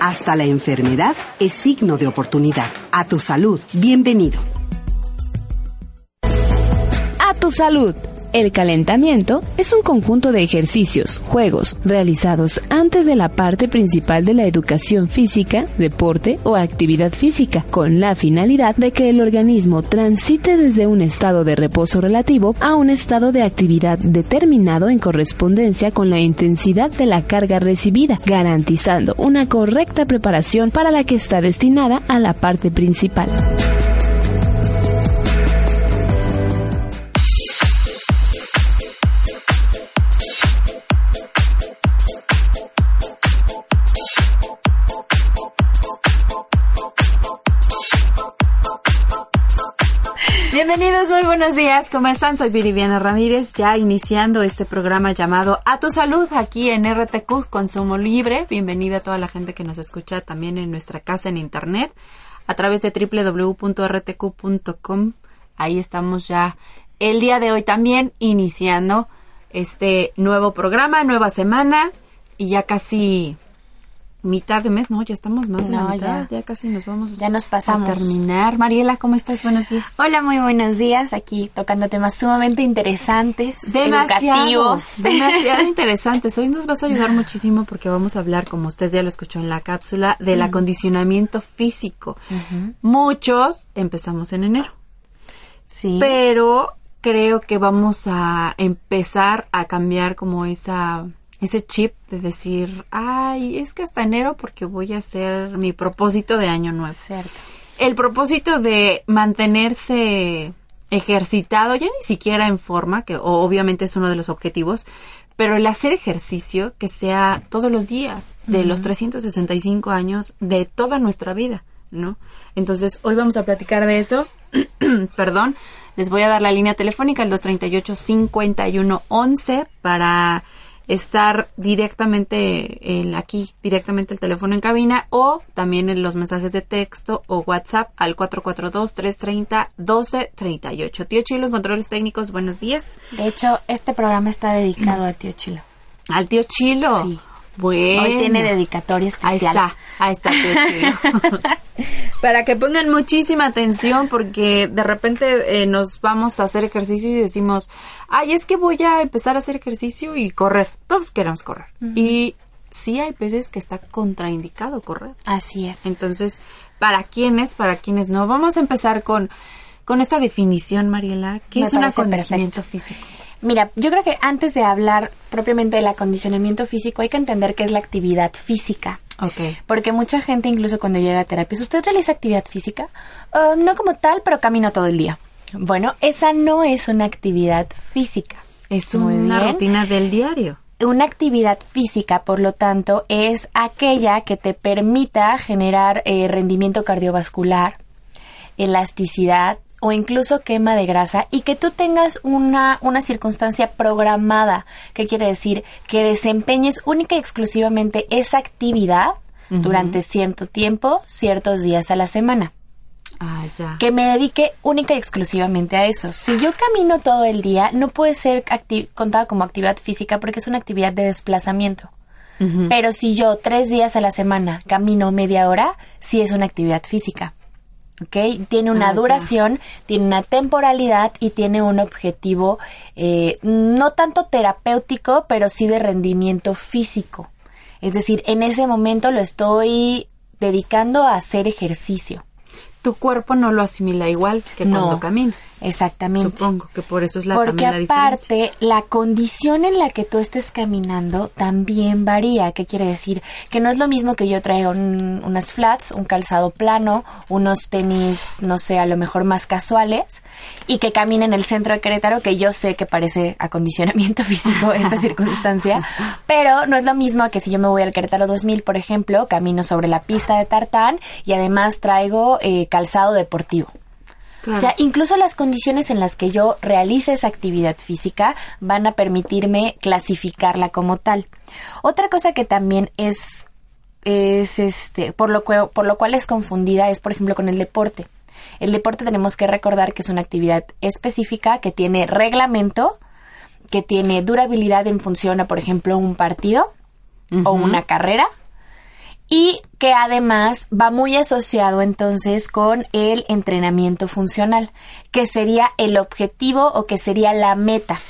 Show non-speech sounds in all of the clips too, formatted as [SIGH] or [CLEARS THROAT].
Hasta la enfermedad es signo de oportunidad. A tu salud, bienvenido. A tu salud. El calentamiento es un conjunto de ejercicios, juegos, realizados antes de la parte principal de la educación física, deporte o actividad física, con la finalidad de que el organismo transite desde un estado de reposo relativo a un estado de actividad determinado en correspondencia con la intensidad de la carga recibida, garantizando una correcta preparación para la que está destinada a la parte principal. Muy buenos días. ¿Cómo están? Soy Viridiana Ramírez, ya iniciando este programa llamado A tu Salud aquí en RTQ Consumo Libre. Bienvenida a toda la gente que nos escucha también en nuestra casa en internet a través de www.rtq.com. Ahí estamos ya el día de hoy también iniciando este nuevo programa, nueva semana y ya casi mitad de mes, no, ya estamos más de la No, mitad, ya. ya. casi nos vamos Ya nos pasamos. a terminar. Mariela, ¿cómo estás? Buenos días. Hola, muy buenos días. Aquí tocando temas sumamente interesantes, educativos. demasiado [LAUGHS] interesantes. Hoy nos vas a ayudar [LAUGHS] muchísimo porque vamos a hablar, como usted ya lo escuchó en la cápsula, del acondicionamiento físico. Muchos empezamos en enero, Sí. pero creo que vamos a empezar a cambiar como esa ese chip de decir, ay, es que hasta enero porque voy a hacer mi propósito de año nuevo. Cierto. El propósito de mantenerse ejercitado, ya ni siquiera en forma, que obviamente es uno de los objetivos, pero el hacer ejercicio que sea todos los días, de los 365 años, de toda nuestra vida, ¿no? Entonces, hoy vamos a platicar de eso. [CLEARS THROAT] Perdón, les voy a dar la línea telefónica, el 238-5111, para estar directamente en, aquí, directamente el teléfono en cabina o también en los mensajes de texto o WhatsApp al 442-330-1238. Tío Chilo en controles técnicos, buenos días. De hecho, este programa está dedicado a tío Chilo. Al tío Chilo. Sí. Bueno. Hoy tiene dedicatoria Ahí especial. está, ahí está tío Chilo. [LAUGHS] Para que pongan muchísima atención porque de repente eh, nos vamos a hacer ejercicio y decimos, ay, es que voy a empezar a hacer ejercicio y correr. Todos queremos correr. Y sí hay veces que está contraindicado correr. Así es. Entonces, ¿para quiénes? ¿Para quiénes no? Vamos a empezar con, con esta definición, Mariela. ¿Qué Me es un acondicionamiento físico? Mira, yo creo que antes de hablar propiamente del acondicionamiento físico, hay que entender qué es la actividad física. Ok. Porque mucha gente, incluso cuando llega a terapias, ¿usted realiza actividad física? "Ah, no como tal, pero camino todo el día. Bueno, esa no es una actividad física. Es Muy una bien. rutina del diario. Una actividad física, por lo tanto, es aquella que te permita generar eh, rendimiento cardiovascular, elasticidad o incluso quema de grasa y que tú tengas una, una circunstancia programada, que quiere decir que desempeñes única y exclusivamente esa actividad durante cierto tiempo, ciertos días a la semana Ah, ya. que me dedique única y exclusivamente a eso. Si yo camino todo el día, no puede ser contada como actividad física porque es una actividad de desplazamiento. Pero si yo tres días a la semana camino media hora, sí es una actividad física. ¿Ok? Tiene una Ah, duración, tiene una temporalidad y tiene un objetivo eh, no tanto terapéutico, pero sí de rendimiento físico. Es decir, en ese momento lo estoy dedicando a hacer ejercicio. Tu cuerpo no lo asimila igual que cuando caminas. Exactamente. Supongo que por eso es la Porque también la aparte, diferencia. la condición en la que tú estés caminando también varía. ¿Qué quiere decir? Que no es lo mismo que yo traiga un- unas flats, un calzado plano, unos tenis, no sé, a lo mejor más casuales, y que camine en el centro de Querétaro, que yo sé que parece acondicionamiento [LAUGHS] físico esta [LAUGHS] circunstancia, pero no es lo mismo que si yo me voy al Querétaro 2000, por ejemplo, camino sobre la pista de tartán y además traigo eh, calzado deportivo. Claro. O sea, incluso las condiciones en las que yo realice esa actividad física van a permitirme clasificarla como tal. Otra cosa que también es, es este, por lo, cue- por lo cual es confundida es, por ejemplo, con el deporte. El deporte tenemos que recordar que es una actividad específica que tiene reglamento, que tiene durabilidad en función a, por ejemplo, un partido o una carrera y que además va muy asociado entonces con el entrenamiento funcional, que sería el objetivo o que sería la meta.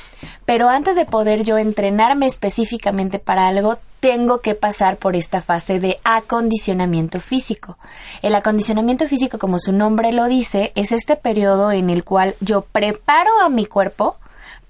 Pero antes de poder yo entrenarme específicamente para algo, tengo que pasar por esta fase de acondicionamiento físico. El acondicionamiento físico, como su nombre lo dice, es este periodo en el cual yo preparo a mi cuerpo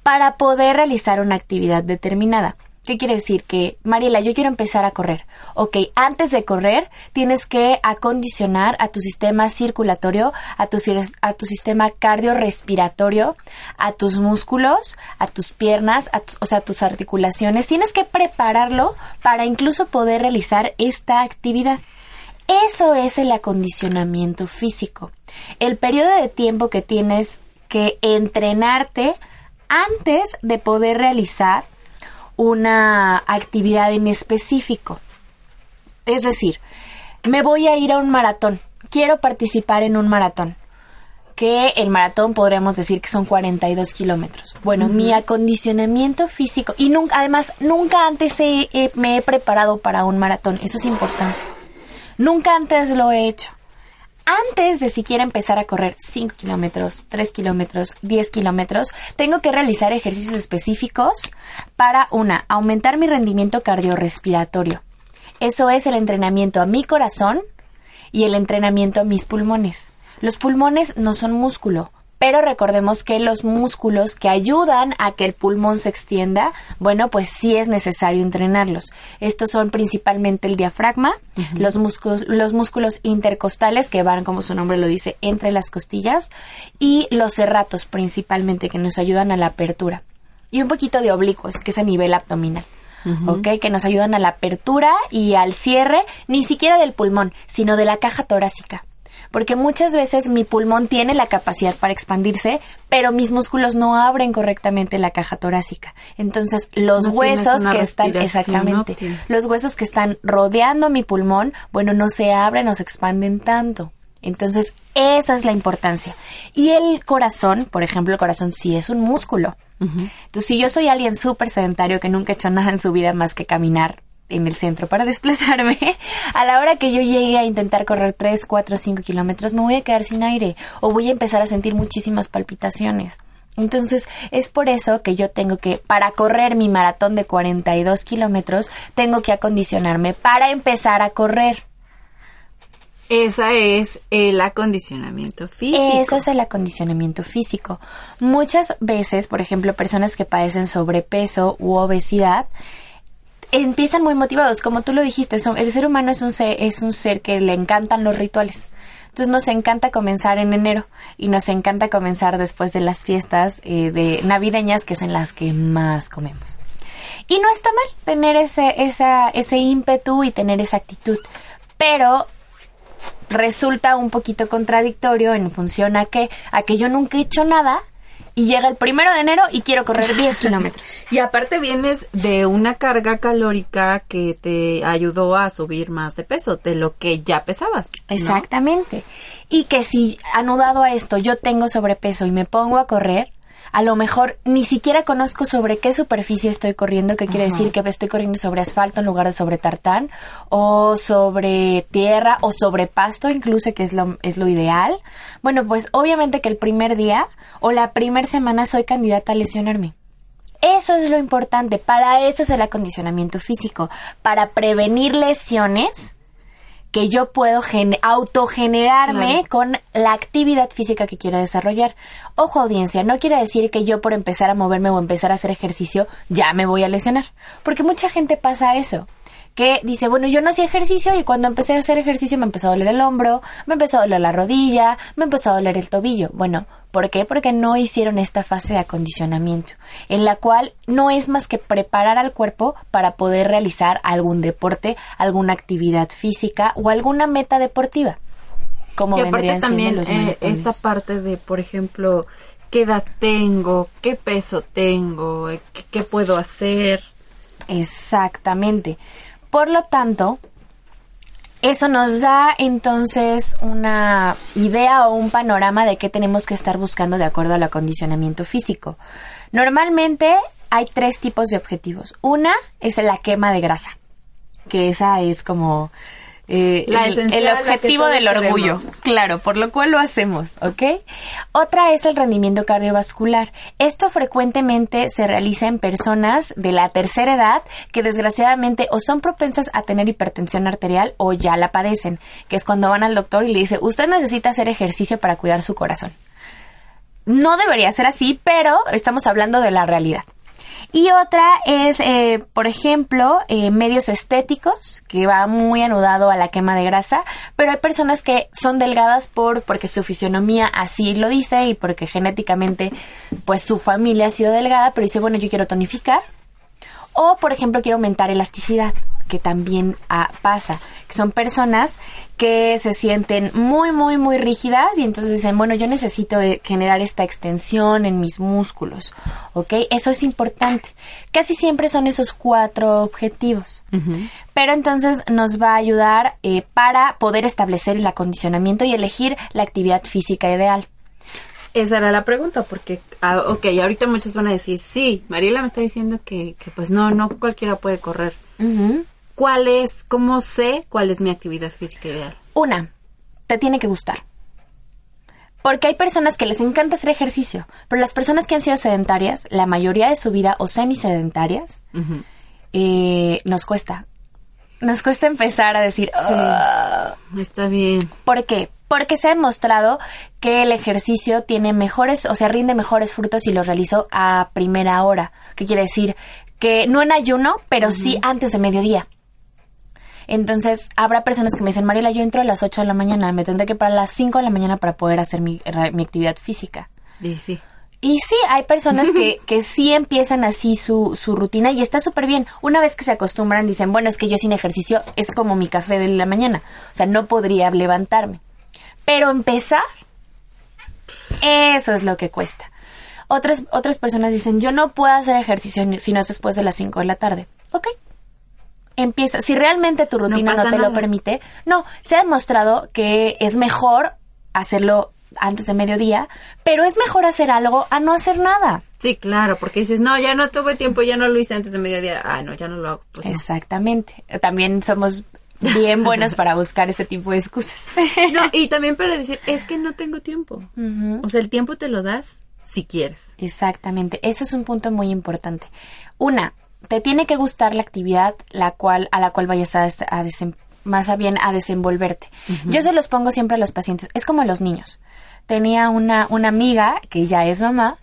para poder realizar una actividad determinada. ¿Qué quiere decir? Que, Mariela, yo quiero empezar a correr. Ok, antes de correr, tienes que acondicionar a tu sistema circulatorio, a tu, a tu sistema cardiorrespiratorio, a tus músculos, a tus piernas, a o sea, a tus articulaciones. Tienes que prepararlo para incluso poder realizar esta actividad. Eso es el acondicionamiento físico. El periodo de tiempo que tienes que entrenarte antes de poder realizar una actividad en específico. Es decir, me voy a ir a un maratón. Quiero participar en un maratón. Que el maratón podríamos decir que son 42 kilómetros. Bueno, mi acondicionamiento físico. Y nunca, además, nunca antes he- he- me he preparado para un maratón. Eso es importante. Nunca antes lo he hecho. Antes de siquiera empezar a correr 5 kilómetros, 3 kilómetros, 10 kilómetros, tengo que realizar ejercicios específicos para, una, aumentar mi rendimiento cardiorrespiratorio. Eso es el entrenamiento a mi corazón y el entrenamiento a mis pulmones. Los pulmones no son músculo, pero recordemos que los músculos que ayudan a que el pulmón se extienda, bueno, pues sí es necesario entrenarlos. Estos son principalmente el diafragma, los, músculos, los músculos intercostales que van, como su nombre lo dice, entre las costillas y los serratos principalmente que nos ayudan a la apertura. Y un poquito de oblicuos, que es a nivel abdominal. ¿ok? Que nos ayudan a la apertura y al cierre, ni siquiera del pulmón, sino de la caja torácica. Porque muchas veces mi pulmón tiene la capacidad para expandirse, pero mis músculos no abren correctamente la caja torácica. Entonces, los No huesos que están, exactamente, los huesos que están rodeando mi pulmón, bueno, no se abren o se expanden tanto. Entonces, esa es la importancia. Y el corazón, por ejemplo, el corazón sí es un músculo. Entonces, si yo soy alguien súper sedentario que nunca ha hecho nada en su vida más que caminar en el centro para [LAUGHS] desplazarme, a la hora que yo llegue a intentar correr 3, 4, 5 kilómetros, me voy a quedar sin aire o voy a empezar a sentir muchísimas palpitaciones. Entonces, es por eso que yo tengo que, para correr mi maratón de 42 kilómetros, tengo que acondicionarme para empezar a correr. Esa es el acondicionamiento físico. Eso es el acondicionamiento físico. Muchas veces, por ejemplo, personas que padecen sobrepeso u obesidad, empiezan muy motivados, como tú lo dijiste, el ser humano es un ser, es un ser que le encantan los rituales. Entonces nos encanta comenzar en enero y nos encanta comenzar después de las fiestas eh, de navideñas, que es en las que más comemos. Y no está mal tener ese, esa, ese ímpetu y tener esa actitud, pero resulta un poquito contradictorio en función a que, a que yo nunca he hecho nada y llega el primero de enero y quiero correr 10 [LAUGHS] kilómetros. Y aparte vienes de una carga calórica que te ayudó a subir más de peso de lo que ya pesabas. ¿no? Exactamente. Y que si anudado a esto yo tengo sobrepeso y me pongo a correr, a lo mejor ni siquiera conozco sobre qué superficie estoy corriendo, que quiere decir que estoy corriendo sobre asfalto en lugar de sobre tartán, o sobre tierra, o sobre pasto incluso, que es lo, es lo ideal. Bueno, pues obviamente que el primer día o la primera semana soy candidata a lesionarme. Eso es lo importante, para eso es el acondicionamiento físico, para prevenir lesiones que yo puedo autogenerarme con la actividad física que quiero desarrollar. Ojo audiencia, no quiere decir que yo por empezar a moverme o empezar a hacer ejercicio ya me voy a lesionar, porque mucha gente pasa eso que dice, bueno, yo no hacía ejercicio y cuando empecé a hacer ejercicio me empezó a doler el hombro, me empezó a doler la rodilla, me empezó a doler el tobillo. Bueno, ¿por qué? Porque no hicieron esta fase de acondicionamiento, en la cual no es más que preparar al cuerpo para poder realizar algún deporte, alguna actividad física o alguna meta deportiva. Como y aparte también eh, esta parte de, por ejemplo, qué edad tengo, qué peso tengo, eh, qué puedo hacer. Exactamente. Por lo tanto, eso nos da entonces una idea o un panorama de qué tenemos que estar buscando de acuerdo al acondicionamiento físico. Normalmente hay tres tipos de objetivos. Una es la quema de grasa, que esa es como eh, el, objetivo del orgullo. Claro, por lo cual lo hacemos, ¿ok? Otra es el rendimiento cardiovascular. Esto frecuentemente se realiza en personas de la tercera edad que desgraciadamente o son propensas a tener hipertensión arterial o ya la padecen, que es cuando van al doctor y le dice, usted necesita hacer ejercicio para cuidar su corazón. No debería ser así, pero estamos hablando de la realidad. Y otra es, eh, por ejemplo, eh, medios estéticos, que va muy anudado a la quema de grasa, pero hay personas que son delgadas por porque su fisionomía así lo dice y porque genéticamente, pues su familia ha sido delgada, pero dice, bueno, yo quiero tonificar. O, por ejemplo, quiero aumentar elasticidad que también ah, pasa, que son personas que se sienten muy, muy, muy rígidas y entonces dicen, bueno, yo necesito eh, generar esta extensión en mis músculos, ¿ok? Eso es importante. Casi siempre son esos cuatro objetivos, pero entonces nos va a ayudar eh, para poder establecer el acondicionamiento y elegir la actividad física ideal. Esa era la pregunta, porque, ah, ok, ahorita muchos van a decir, sí, Mariela me está diciendo que, que pues no, no cualquiera puede correr. ¿Cuál es, cómo sé cuál es mi actividad física ideal? Una, te tiene que gustar. Porque hay personas que les encanta hacer ejercicio, pero las personas que han sido sedentarias, la mayoría de su vida o semisedentarias, eh, nos cuesta. Nos cuesta empezar a decir, sí, ah". está bien. ¿Por qué? Porque se ha demostrado que el ejercicio tiene mejores, o sea, rinde mejores frutos si lo realizo a primera hora. ¿Qué quiere decir? Que no en ayuno, pero sí antes de mediodía. Entonces, habrá personas que me dicen, Mariela, yo entro a las 8 de la mañana, me tendré que parar a las 5 de la mañana para poder hacer mi, mi actividad física. Y sí. Y sí, hay personas que, [LAUGHS] que sí empiezan así su, su rutina y está súper bien. Una vez que se acostumbran, dicen, bueno, es que yo sin ejercicio es como mi café de la mañana. O sea, no podría levantarme. Pero empezar, eso es lo que cuesta. Otras, otras personas dicen, yo no puedo hacer ejercicio si no es después de las 5 de la tarde. Ok, empieza, si realmente tu rutina no, te lo permite, no, se ha demostrado que es mejor hacerlo antes de mediodía, pero es mejor hacer algo a no hacer nada. Sí, claro, porque dices, no, ya no tuve tiempo, ya no lo hice antes de mediodía. Ah, no, ya no lo hago. Pues Exactamente. También somos bien [LAUGHS] buenos para buscar ese tipo de excusas. [LAUGHS] no, y también para decir, es que no tengo tiempo. O sea, el tiempo te lo das si quieres. Exactamente. Eso es un punto muy importante. Una, te tiene que gustar la actividad la cual, a la cual vayas a, a más bien a desenvolverte. Yo se los pongo siempre a los pacientes. Es como los niños. Tenía una, una amiga que ya es mamá,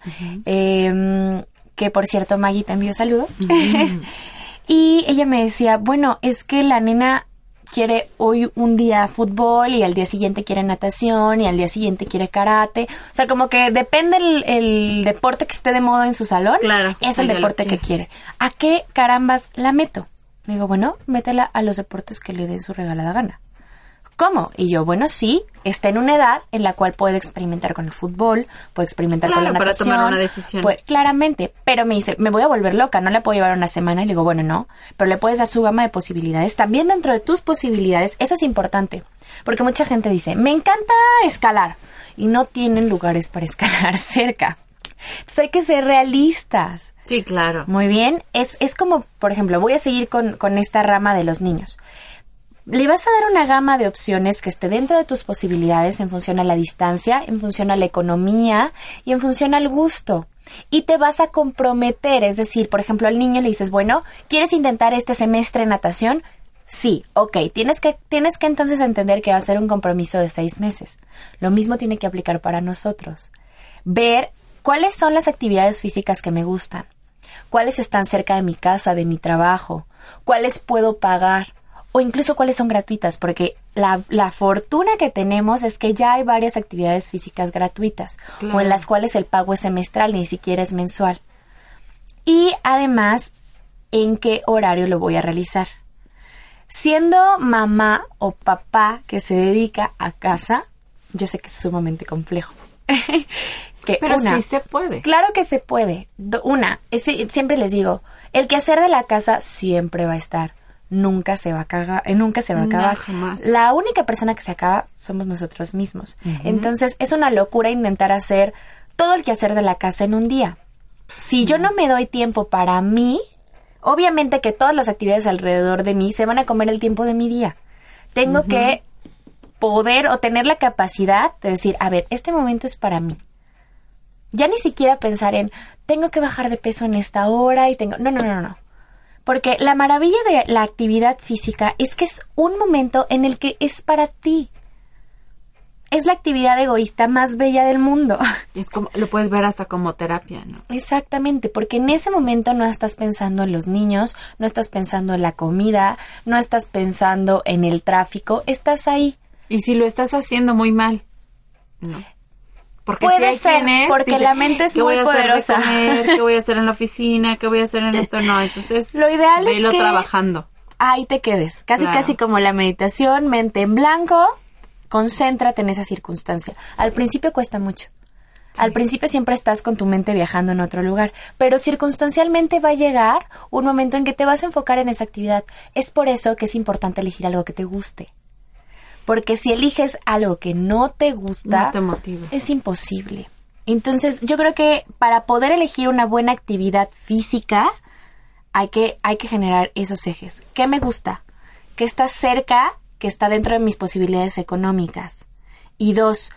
em, que por cierto Maggie te envió saludos. [LAUGHS] y ella me decía, bueno, es que la nena quiere hoy un día fútbol y al día siguiente quiere natación y al día siguiente quiere karate. O sea, como que depende el, deporte que esté de moda en su salón. Claro. Es el deporte que quiere. ¿A qué carambas la meto? digo, bueno, métela a los deportes que le den su regalada gana. ¿Cómo? Y yo, bueno, sí, está en una edad en la cual puede experimentar con el fútbol, puede experimentar con la natación. para tomar una decisión. claramente, pero me dice, me voy a volver loca, no le puedo llevar una semana. Y le digo, bueno, no, pero le puedes dar su gama de posibilidades. También dentro de tus posibilidades, eso es importante. Porque mucha gente dice, me encanta escalar. Y no tienen lugares para [LAUGHS] escalar cerca. Entonces hay que ser realistas. Sí, claro. Muy bien. Es, es como, por ejemplo, voy a seguir con, con esta rama de los niños le vas a dar una gama de opciones que esté dentro de tus posibilidades en función a la distancia, en función a la economía y en función al gusto. Y te vas a comprometer, es decir, por ejemplo, al niño le dices, bueno, ¿quieres intentar este semestre natación? Sí, ok, tienes que, tienes que entonces entender que va a ser un compromiso de seis meses. Lo mismo tiene que aplicar para nosotros. Ver cuáles son las actividades físicas que me gustan, cuáles están cerca de mi casa, de mi trabajo, cuáles puedo pagar o incluso cuáles son gratuitas, porque la, la fortuna que tenemos es que ya hay varias actividades físicas gratuitas o en las cuales el pago es semestral, ni siquiera es mensual. Y además, ¿en qué horario lo voy a realizar? Siendo mamá o papá que se dedica a casa, yo sé que es sumamente complejo. [LAUGHS] que Pero una, sí se puede. Claro que se puede. Una, es- siempre les digo, el quehacer de la casa siempre va a estar. Nunca se va a cagar, eh, nunca se va a acabar. La única persona que se acaba somos nosotros mismos. Entonces, es una locura intentar hacer todo el quehacer de la casa en un día. Si yo no me doy tiempo para mí, obviamente que todas las actividades alrededor de mí se van a comer el tiempo de mi día. Tengo que poder o tener la capacidad de decir, a ver, este momento es para mí. Ya ni siquiera pensar en, tengo que bajar de peso en esta hora y tengo... No, no, no, no. Porque la maravilla de la actividad física es que es un momento en el que es para ti. Es la actividad egoísta más bella del mundo. [LAUGHS] Es como, lo puedes ver hasta como terapia, ¿no? Exactamente, porque en ese momento no estás pensando en los niños, no estás pensando en la comida, no estás pensando en el tráfico, estás ahí. Y si lo estás haciendo muy mal, no. Porque Puede si hay ser, quienes porque dicen, la mente es ¿qué muy voy a hacer de poderosa. comer? ¿Qué voy a hacer en la oficina? ¿Qué voy a hacer en [LAUGHS] esto? No, entonces Lo ideal es velo que- trabajando. Ahí te quedes, casi Claro. casi como la meditación, mente en blanco, concéntrate en esa circunstancia. Al principio cuesta mucho. Al principio siempre estás con tu mente viajando en otro lugar, pero circunstancialmente va a llegar un momento en que te vas a enfocar en esa actividad. Es por eso que es importante elegir algo que te guste. Porque si eliges algo que no te gusta, No te motiva. es imposible. Entonces, yo creo que para poder elegir una buena actividad física, hay que, hay que generar esos ejes. ¿Qué me gusta? ¿Qué está cerca? ¿Que está dentro de mis posibilidades económicas? Y dos,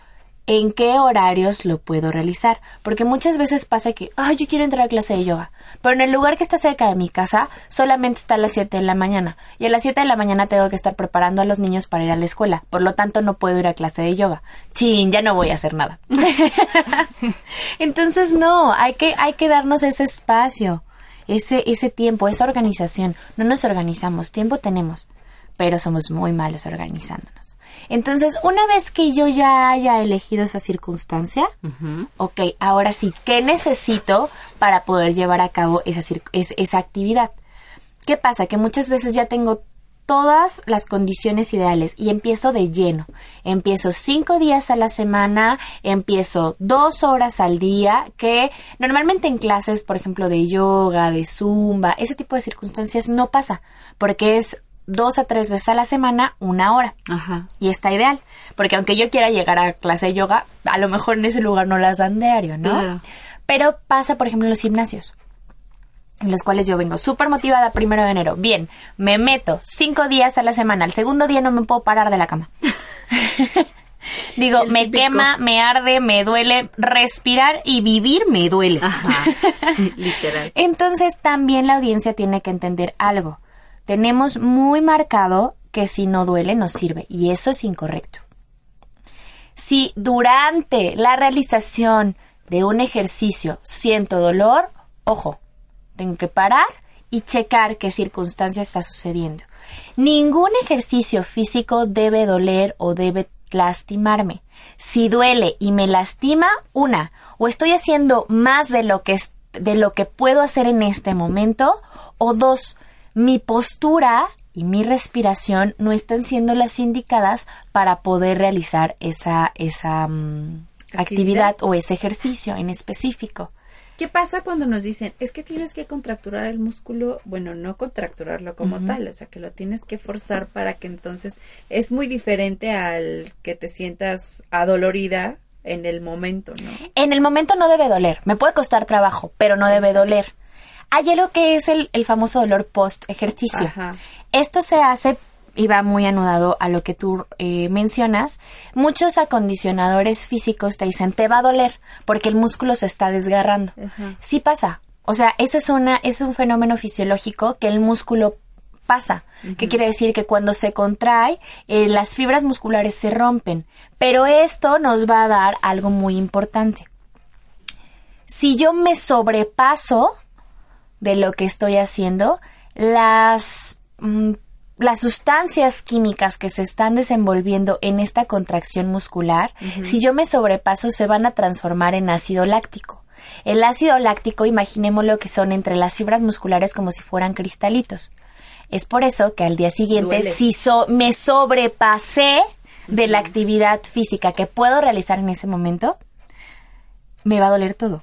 ¿en qué horarios lo puedo realizar? Porque muchas veces pasa que, ay, yo quiero entrar a clase de yoga, pero en el lugar que está cerca de mi casa solamente está a las 7 de la mañana. Y a las 7 de la mañana tengo que estar preparando a los niños para ir a la escuela. Por lo tanto, no puedo ir a clase de yoga. Chin, ya no voy a hacer nada. [LAUGHS] Entonces, no, hay que, hay que darnos ese espacio, ese, ese tiempo, esa organización. No nos organizamos, tiempo tenemos, pero somos muy malos organizándonos. Entonces, una vez que yo ya haya elegido esa circunstancia, ok, ahora sí, ¿qué necesito para poder llevar a cabo esa, es- esa actividad? ¿Qué pasa? Que muchas veces ya tengo todas las condiciones ideales y empiezo de lleno. Empiezo cinco días a la semana, empiezo dos horas al día, que normalmente en clases, por ejemplo, de yoga, de zumba, ese tipo de circunstancias no pasa, porque es dos a tres veces a la semana, una hora. Ajá. Y está ideal, porque aunque yo quiera llegar a clase de yoga, a lo mejor en ese lugar no las dan diario, ¿no? Claro. Pero pasa, por ejemplo, en los gimnasios, en los cuales yo vengo súper motivada primero de enero. Bien, me meto cinco días a la semana, al segundo día no me puedo parar de la cama. [LAUGHS] Digo, El me quema, me arde, me duele, respirar y vivir me duele. Ajá. Sí, literal. [LAUGHS] Entonces también la audiencia tiene que entender algo. Tenemos muy marcado que si no duele no sirve y eso es incorrecto. Si durante la realización de un ejercicio siento dolor, ojo, tengo que parar y checar qué circunstancia está sucediendo. Ningún ejercicio físico debe doler o debe lastimarme. Si duele y me lastima, una, o estoy haciendo más de lo que de lo que puedo hacer en este momento, o dos, mi postura y mi respiración no están siendo las indicadas para poder realizar esa esa mm, Actividad. actividad o ese ejercicio en específico. ¿Qué pasa cuando nos dicen, es que tienes que contracturar el músculo? Bueno, no contracturarlo como tal, o sea, que lo tienes que forzar para que entonces es muy diferente al que te sientas adolorida en el momento, ¿no? En el momento no debe doler, me puede costar trabajo, pero no debe doler. Hay algo que es el, el famoso dolor post ejercicio. Ajá. Esto se hace y va muy anudado a lo que tú eh, mencionas. Muchos acondicionadores físicos te dicen te va a doler porque el músculo se está desgarrando. Sí pasa. O sea, eso es una es un fenómeno fisiológico que el músculo pasa. ¿Qué quiere decir? Que cuando se contrae, eh, las fibras musculares se rompen. Pero esto nos va a dar algo muy importante. Si yo me sobrepaso de lo que estoy haciendo, las, mm, las sustancias químicas que se están desenvolviendo en esta contracción muscular, si yo me sobrepaso, se van a transformar en ácido láctico. El ácido láctico, imaginémoslo que son entre las fibras musculares como si fueran cristalitos. Es por eso que al día siguiente, Duele. si so- me sobrepasé de la actividad física que puedo realizar en ese momento, me va a doler todo.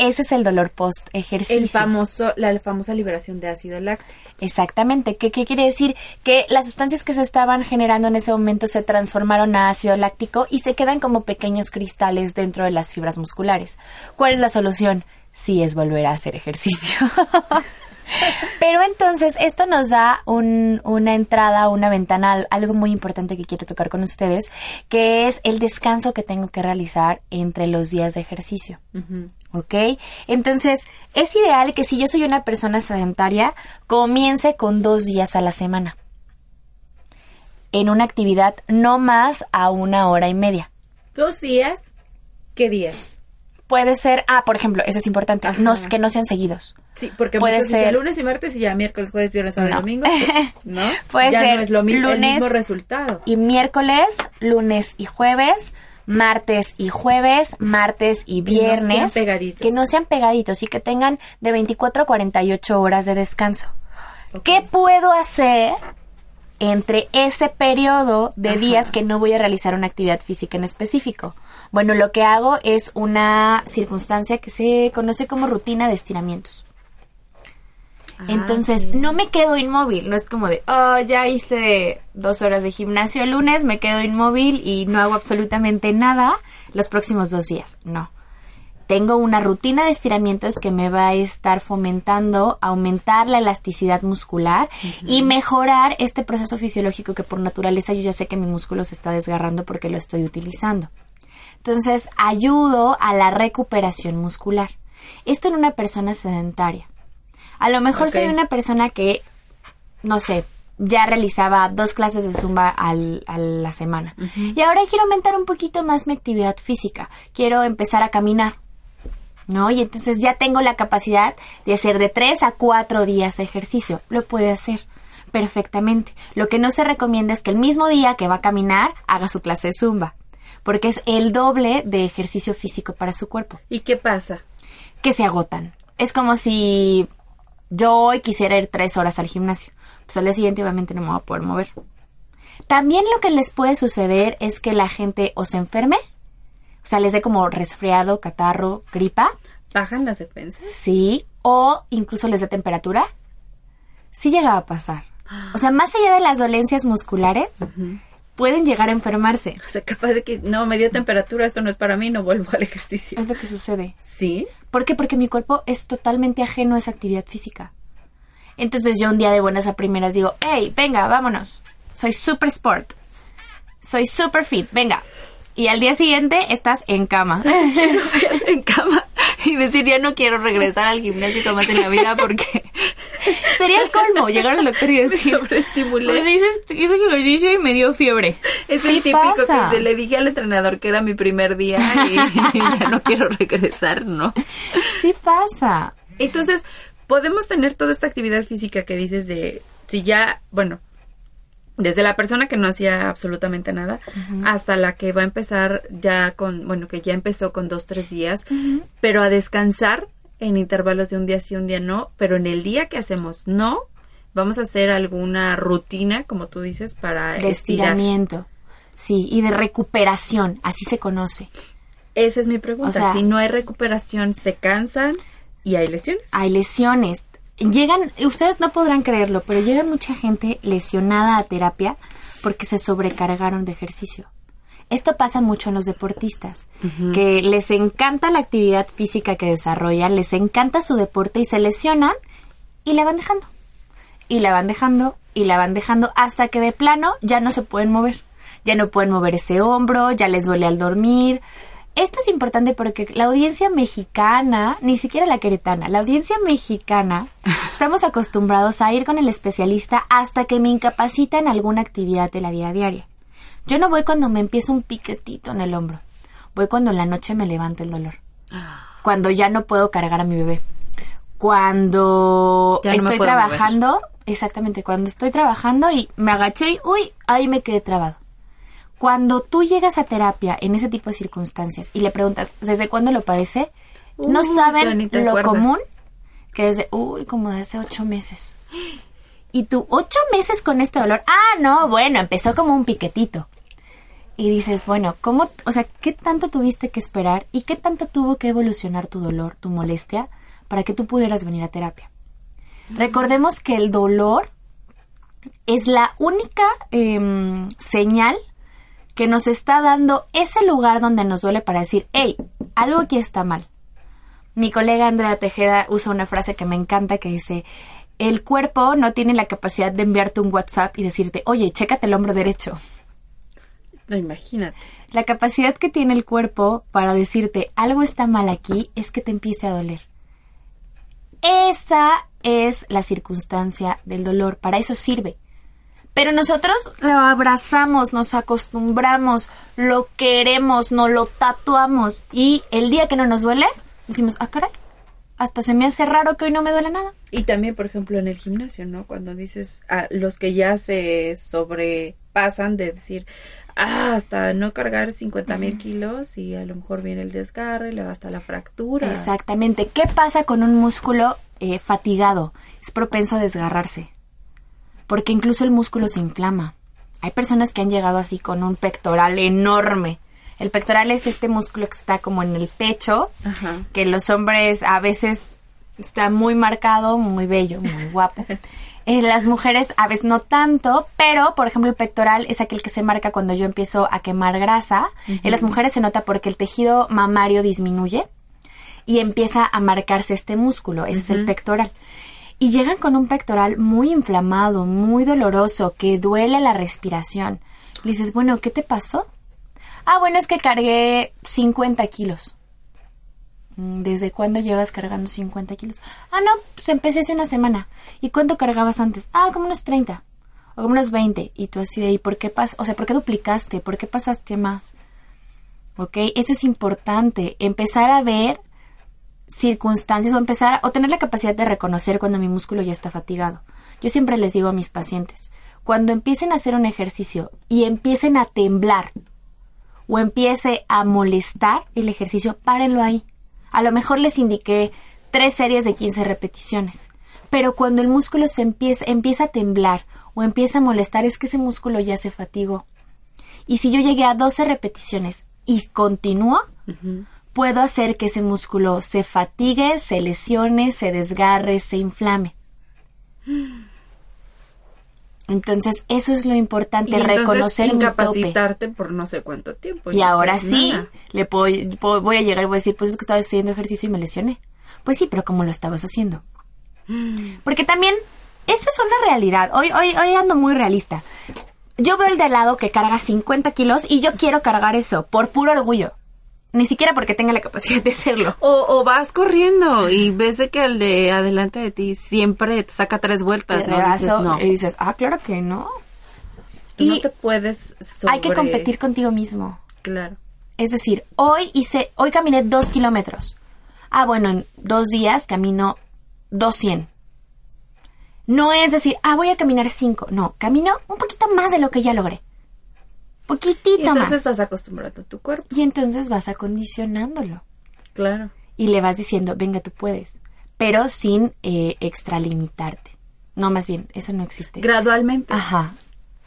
Ese es el dolor post ejercicio. El famoso, la famosa liberación de ácido láctico. Exactamente. ¿Qué, ¿Qué quiere decir? Que las sustancias que se estaban generando en ese momento se transformaron a ácido láctico y se quedan como pequeños cristales dentro de las fibras musculares. ¿Cuál es la solución? Sí, es volver a hacer ejercicio. [LAUGHS] Pero entonces esto nos da un- una entrada, una ventana, al- algo muy importante que quiero tocar con ustedes, que es el descanso que tengo que realizar entre los días de ejercicio. ¿Ok? Entonces, es ideal que si yo soy una persona sedentaria, comience con dos días a la semana. En una actividad no más a una hora y media. Dos días. ¿Qué días? Puede ser, ah, por ejemplo, eso es importante, no, que no sean seguidos. Sí, porque Puede ser- lunes y martes y ya miércoles, jueves, viernes, sábado y No. domingo. [LAUGHS] ¿No? Puede ya ser no es lo mi- el mismo resultado. Y miércoles, lunes y jueves, martes y jueves, martes y Que no sean viernes. pegaditos. Que no sean pegaditos y que tengan de 24 a 48 horas de descanso. ¿Qué puedo hacer entre ese periodo de días que no voy a realizar una actividad física en específico? Bueno, lo que hago es una circunstancia que se conoce como rutina de estiramientos. Ah, Entonces, sí. no me quedo inmóvil, no es como de, oh, ya hice dos horas de gimnasio el lunes, me quedo inmóvil y no hago absolutamente nada los próximos dos días. No. Tengo una rutina de estiramientos que me va a estar fomentando aumentar la elasticidad muscular y mejorar este proceso fisiológico que por naturaleza yo ya sé que mi músculo se está desgarrando porque lo estoy utilizando. Entonces, ayudo a la recuperación muscular. Esto en una persona sedentaria. A lo mejor soy una persona que, no sé, ya realizaba dos clases de zumba al- a la semana. Y ahora quiero aumentar un poquito más mi actividad física. Quiero empezar a caminar. ¿No? Y entonces ya tengo la capacidad de hacer de tres a cuatro días de ejercicio. Lo puede hacer perfectamente. Lo que no se recomienda es que el mismo día que va a caminar haga su clase de zumba. Porque es el doble de ejercicio físico para su cuerpo ¿Y qué pasa? que se agotan. Es como si yo hoy quisiera ir tres horas al gimnasio. Pues al día siguiente obviamente no me voy a poder mover. También lo que les puede suceder es que la gente o se enferme, o sea, les dé como resfriado, catarro, gripa, ¿Bajan las defensas? sí, o incluso les dé temperatura. Sí llega a pasar. O sea, más allá de las dolencias musculares, pueden llegar a enfermarse. O sea, capaz de que no me dio temperatura, esto no es para mí, no vuelvo al ejercicio. Es lo que sucede. ¿Sí? ¿Por qué? Porque mi cuerpo es totalmente ajeno a esa actividad física. Entonces yo un día de buenas a primeras digo, hey, venga, vámonos. Soy super sport. Soy super fit, venga. Y al día siguiente estás en cama. [LAUGHS] Quiero ver en cama [LAUGHS] y decir, ya no quiero regresar al gimnasio jamás en la vida porque [LAUGHS] Sería el colmo llegar al doctor y [LAUGHS] decir, sobreestimulé. pues hice, hice ejercicio y me dio fiebre. Es Sí el típico pasa. que se le dije al entrenador que era mi primer día y ya no quiero regresar, ¿no? Sí pasa. Entonces, podemos tener toda esta actividad física que dices de, si ya, bueno, desde la persona que no hacía absolutamente nada hasta la que va a empezar ya con, bueno, que ya empezó con dos, tres días, pero a descansar en intervalos de un día sí, un día no, pero en el día que hacemos no, vamos a hacer alguna rutina, como tú dices, para De estirar. estiramiento. Sí, y de recuperación, así se conoce. Esa es mi pregunta. O sea- si no hay recuperación, se cansan y hay lesiones. hay lesiones. Llegan, ustedes no podrán creerlo, pero llega mucha gente lesionada a terapia porque se sobrecargaron de ejercicio. Esto pasa mucho en los deportistas, que les encanta la actividad física que desarrollan, les encanta su deporte y se lesionan y la van dejando. Y la van dejando y la van dejando hasta que de plano ya no se pueden mover. Ya no pueden mover ese hombro, ya les duele al dormir. Esto es importante porque la audiencia mexicana, ni siquiera la queretana, la audiencia mexicana, [LAUGHS] estamos acostumbrados a ir con el especialista hasta que me incapacita en alguna actividad de la vida diaria. Yo no voy cuando me empieza un piquetito en el hombro. Voy cuando en la noche me levanta el dolor. Cuando ya no puedo cargar a mi bebé. Cuando no estoy trabajando, exactamente, cuando estoy trabajando y me agaché y, uy, ahí me quedé trabado. Cuando tú llegas a terapia en ese tipo de circunstancias y le preguntas, ¿desde cuándo lo padece? no saben lo acuerdas. común que desde, uy, como de hace ocho meses. Y tú, ocho meses con este dolor. Ah, no, bueno, empezó como un piquetito. Y dices, bueno, ¿cómo, o sea, qué tanto tuviste que esperar y qué tanto tuvo que evolucionar tu dolor, tu molestia, para que tú pudieras venir a terapia? Recordemos que el dolor es la única em, señal que nos está dando ese lugar donde nos duele para decir, hey, algo aquí está mal. Mi colega Andrea Tejeda usa una frase que me encanta que dice, el cuerpo no tiene la capacidad de enviarte un WhatsApp y decirte, oye, chécate el hombro derecho. No, imagínate. La capacidad que tiene el cuerpo para decirte algo está mal aquí es que te empiece a doler. Esa es la circunstancia del dolor, para eso sirve. Pero nosotros lo abrazamos, nos acostumbramos, lo queremos, nos lo tatuamos y el día que no nos duele, decimos, ah, caray, hasta se me hace raro que hoy no me duele nada. Y también, por ejemplo, en el gimnasio, ¿no? Cuando dices a los que ya se sobrepasan de decir, ah, hasta no cargar 50 mil kilos y a lo mejor viene el desgarre, luego hasta la fractura. Exactamente. ¿Qué pasa con un músculo eh, fatigado? Es propenso a desgarrarse. Porque incluso el músculo se inflama. Hay personas que han llegado así con un pectoral enorme. El pectoral es este músculo que está como en el pecho, Ajá. que los hombres a veces está muy marcado, muy bello, muy guapo. [LAUGHS] En las mujeres a veces no tanto, pero por ejemplo el pectoral es aquel que se marca cuando yo empiezo a quemar grasa. En las mujeres se nota porque el tejido mamario disminuye y empieza a marcarse este músculo, ese es el pectoral. Y llegan con un pectoral muy inflamado, muy doloroso, que duele la respiración. Le dices, bueno, ¿qué te pasó? Ah, bueno, es que cargué 50 kilos. Mm, ¿Desde cuándo llevas cargando 50 kilos? Ah, no, pues empecé hace una semana. ¿Y cuánto cargabas antes? Ah, como unos 30. O como unos 20. Y tú así de, ¿y por qué pas O sea, ¿por qué duplicaste? ¿Por qué pasaste más? ¿Ok? Eso es importante. Empezar a ver circunstancias o empezar o tener la capacidad de reconocer cuando mi músculo ya está fatigado. Yo siempre les digo a mis pacientes, cuando empiecen a hacer un ejercicio y empiecen a temblar o empiece a molestar el ejercicio, párenlo ahí. A lo mejor les indiqué tres series de 15 repeticiones, pero cuando el músculo se empieza, empieza a temblar o empieza a molestar es que ese músculo ya se fatigó. Y si yo llegué a 12 repeticiones y continúo, puedo hacer que ese músculo se fatigue, se lesione, se desgarre, se inflame. Entonces, eso es lo importante, Y entonces reconocer mi tope. incapacitarte por no sé cuánto tiempo. Y no ahora sí, nada. le puedo, puedo- voy a llegar y voy a decir, pues es que estaba haciendo ejercicio y me lesioné. Pues sí, pero ¿cómo lo estabas haciendo? [GASPS] Porque también, eso es una realidad. Hoy, hoy, hoy ando muy realista. Yo veo el de al lado que carga 50 kilos y yo quiero cargar eso por puro orgullo. Ni siquiera porque tenga la capacidad de hacerlo. O, o vas corriendo y ves de que el de adelante de ti siempre te saca tres vueltas, Te ¿no? Dices, no, y dices, ah, claro que no. tú no y te puedes sobre... Hay que competir contigo mismo. Claro. Es decir, hoy hice, hoy caminé dos kilómetros. Ah, bueno, en dos días camino 200. No es decir, ah, voy a caminar cinco. No, camino un poquito más de lo que ya logré. Poquitito Y entonces más. estás acostumbrado a tu cuerpo. Y entonces vas acondicionándolo. Claro. Y le vas diciendo, venga, tú puedes. Pero sin eh, extralimitarte. No, más bien, eso no existe. Gradualmente. Ajá.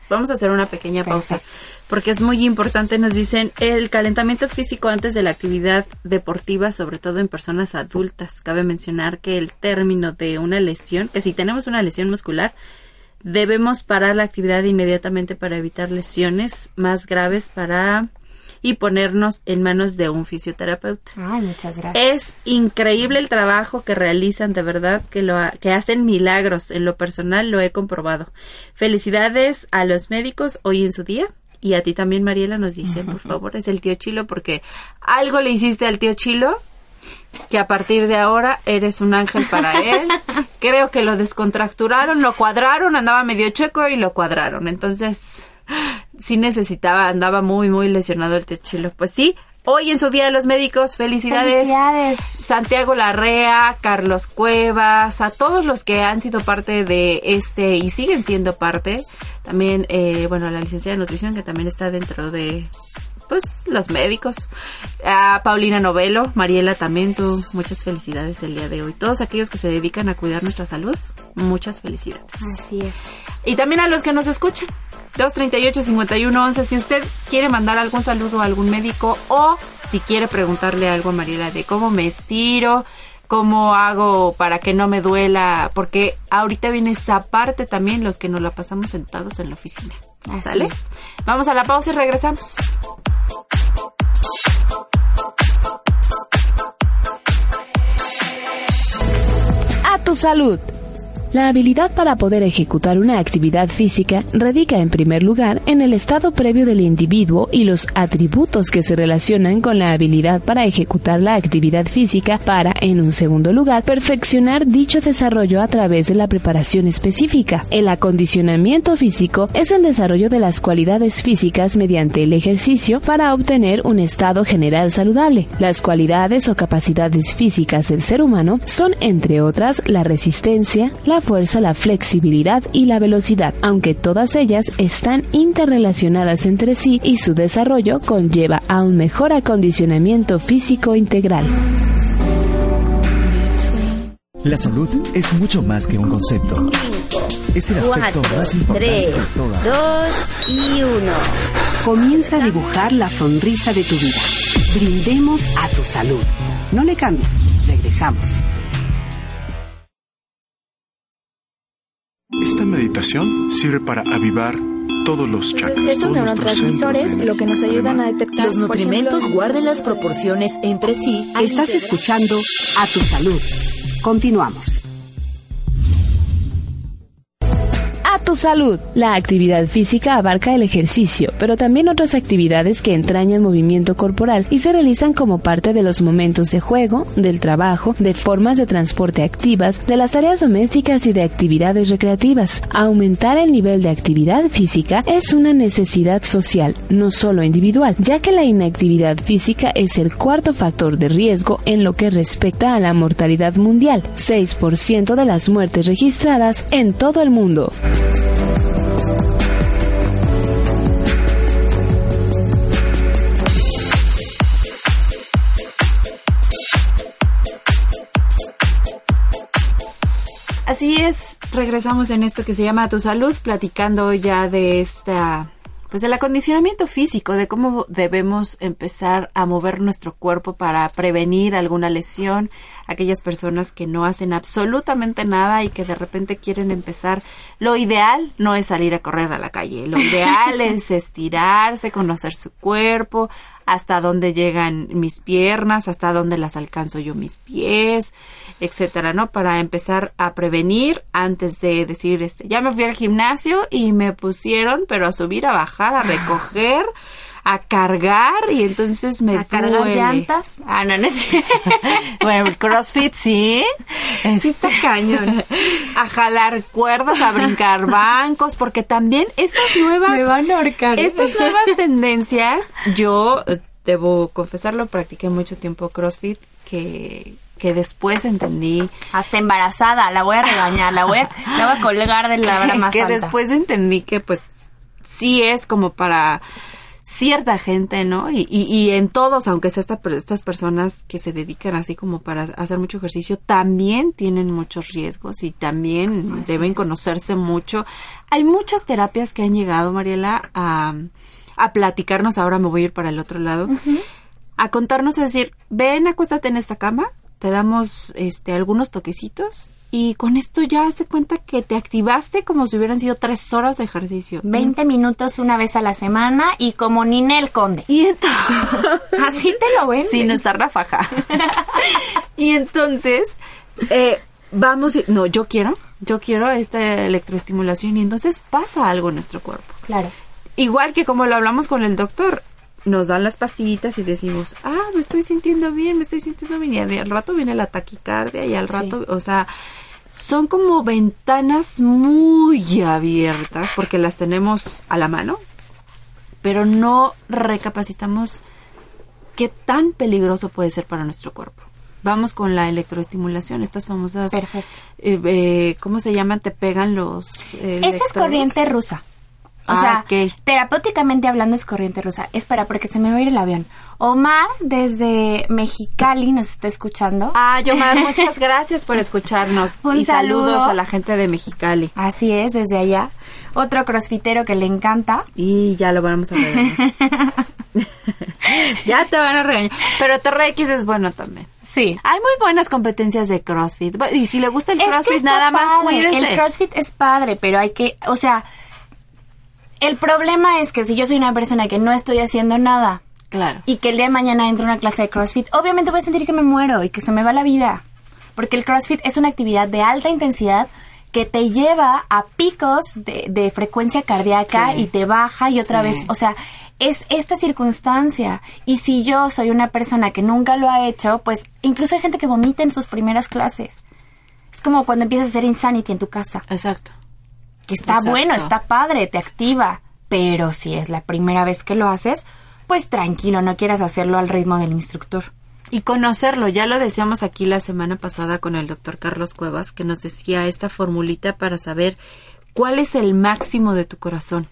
Vamos a hacer una pequeña pausa Perfecto. porque es muy importante. Nos dicen el calentamiento físico antes de la actividad deportiva, sobre todo en personas adultas. Cabe mencionar que el término de una lesión, que si tenemos una lesión muscular, debemos parar la actividad inmediatamente para evitar lesiones más graves para y ponernos en manos de un fisioterapeuta. Ay, muchas gracias. Es increíble el trabajo que realizan, de verdad, que lo ha- que hacen milagros. En lo personal lo he comprobado. Felicidades a los médicos hoy en su día y a ti también, Mariela, nos dicen, por favor, es el tío Chilo, porque algo le hiciste al tío Chilo que a partir de ahora eres un ángel para [LAUGHS] él. Creo que lo descontracturaron, lo cuadraron, andaba medio chueco y lo cuadraron. Entonces, sí necesitaba, andaba muy, muy lesionado el tío Chilo. Pues sí, Hoy en su Día de los Médicos, felicidades. Felicidades. Santiago Larrea, Carlos Cuevas, a todos los que han sido parte de este y siguen siendo parte. También, eh, bueno, la licenciada de nutrición que también está dentro de pues los médicos. A Paulina Novelo, Mariela también, tú, muchas felicidades el día de hoy. Todos aquellos que se dedican a cuidar nuestra salud, muchas felicidades. Así es. Y también a los que nos escuchan. 238-5111. Si usted quiere mandar algún saludo a algún médico o si quiere preguntarle algo a Mariela de cómo me estiro, cómo hago para que no me duela, porque ahorita viene esa parte también, los que nos la pasamos sentados en la oficina. Así ¿Sale? es. Vamos a la pausa y regresamos. A tu salud. La habilidad para poder ejecutar una actividad física radica en primer lugar en el estado previo del individuo y los atributos que se relacionan con la habilidad para ejecutar la actividad física para, en un segundo lugar, perfeccionar dicho desarrollo a través de la preparación específica. El acondicionamiento físico es el desarrollo de las cualidades físicas mediante el ejercicio para obtener un estado general saludable. Las cualidades o capacidades físicas del ser humano son, entre otras, la resistencia, la fuerza, la flexibilidad y la velocidad, aunque todas ellas están interrelacionadas entre sí y su desarrollo conlleva a un mejor acondicionamiento físico integral. La salud es mucho más que un concepto. Es el aspecto Cuatro, más importante tres, de todas. dos y uno. Comienza a dibujar la sonrisa de tu vida. Brindemos a tu salud. No le cambies. Regresamos. Esta meditación sirve para avivar todos los chakras. Estos todos nuestros neurotransmisores lo que nos ayudan a detectar Los nutrimentos ejemplo, guarden las proporciones entre sí. Estás escuchando a tu salud. Continuamos. Tu salud. La actividad física abarca el ejercicio, pero también otras actividades que entrañan movimiento corporal y se realizan como parte de los momentos de juego, del trabajo, de formas de transporte activas, de las tareas domésticas y de actividades recreativas. Aumentar el nivel de actividad física es una necesidad social, no solo individual, ya que la inactividad física es el cuarto factor de riesgo en lo que respecta a la mortalidad mundial, 6% de las muertes registradas en todo el mundo. Así es, regresamos en esto que se llama Tu Salud, platicando ya de esta, pues del acondicionamiento físico, de cómo debemos empezar a mover nuestro cuerpo para prevenir alguna lesión, aquellas personas que no hacen absolutamente nada y que de repente quieren empezar. Lo ideal no es salir a correr a la calle, lo [LAUGHS] ideal es estirarse, conocer su cuerpo, hasta dónde llegan mis piernas, hasta dónde las alcanzo yo mis pies, etcétera, ¿no? Para empezar a prevenir antes de decir, este, ya me fui al gimnasio y me pusieron, pero a subir, a bajar, a recoger, [LAUGHS] a cargar y entonces me a cargar llantas. Ah, no, no es [LAUGHS] Bueno, el CrossFit sí. Está cañón. A jalar cuerdas, a brincar bancos, porque también estas nuevas Me van a ahorcar. estas nuevas tendencias, yo eh, debo confesarlo, practiqué mucho tiempo CrossFit que que después entendí Hasta embarazada, la voy a regañar, la voy a, la voy a colgar de la más [LAUGHS] que alta. después entendí que pues sí es como para cierta gente, ¿no? Y, y, y en todos, aunque sea esta, estas personas que se dedican así como para hacer mucho ejercicio, también tienen muchos riesgos y también deben conocerse mucho. Hay muchas terapias que han llegado, Mariela, a, a platicarnos, ahora me voy a ir para el otro lado, a contarnos, a decir, ven, acuéstate en esta cama, te damos este algunos toquecitos y con esto ya te cuenta que te activaste como si hubieran sido tres horas de ejercicio. 20 minutos una vez a la semana y como Ninel Conde. Y entonces, [LAUGHS] Así te lo ven. sin usar la faja. [LAUGHS] y entonces, eh, vamos, no, yo quiero, yo quiero esta electroestimulación y entonces pasa algo en nuestro cuerpo. Claro. igual que como lo hablamos con el doctor, nos dan las pastillitas y decimos, ah, me estoy sintiendo bien, me estoy sintiendo bien, y al rato viene la taquicardia y al rato, o sea, son como ventanas muy abiertas porque las tenemos a la mano, pero no recapacitamos qué tan peligroso puede ser para nuestro cuerpo. Vamos con la electroestimulación, estas famosas... Perfecto. eh, eh, ¿Cómo se llaman? Te pegan los... eh, Esa es corriente rusa. O Ah, sea, ok. terapéuticamente hablando es corriente rusa. Espera, porque se me va a ir el avión. Omar, desde Mexicali, nos está escuchando. Ah, Yomar, [LAUGHS] muchas gracias por escucharnos. Un y saludos saludo. a la gente de Mexicali. Así es, desde allá. Otro crossfitero que le encanta. Y ya lo vamos a regañar. [LAUGHS] ya te van a regañar. Pero TRX es bueno también. Sí. Hay muy buenas competencias de CrossFit. Y si le gusta el Es CrossFit, nada más cuídese. El CrossFit es padre, pero hay que, o sea, el problema es que si yo soy una persona que no estoy haciendo nada Claro. y que el día de mañana entro a una clase de CrossFit, obviamente voy a sentir que me muero y que se me va la vida. Porque el CrossFit es una actividad de alta intensidad que te lleva a picos de, de frecuencia cardíaca Sí. y te baja y otra Sí. vez, o sea, es esta circunstancia. Y si yo soy una persona que nunca lo ha hecho, pues incluso hay gente que vomita en sus primeras clases. Es como cuando empiezas a hacer insanity en tu casa, Exacto. Que está Exacto. bueno, está padre, te activa, pero si es la primera vez que lo haces, pues tranquilo, no quieras hacerlo al ritmo del instructor. Y conocerlo, ya lo decíamos aquí la semana pasada con el doctor Carlos Cuevas, que nos decía esta formulita para saber cuál es el máximo de tu corazón,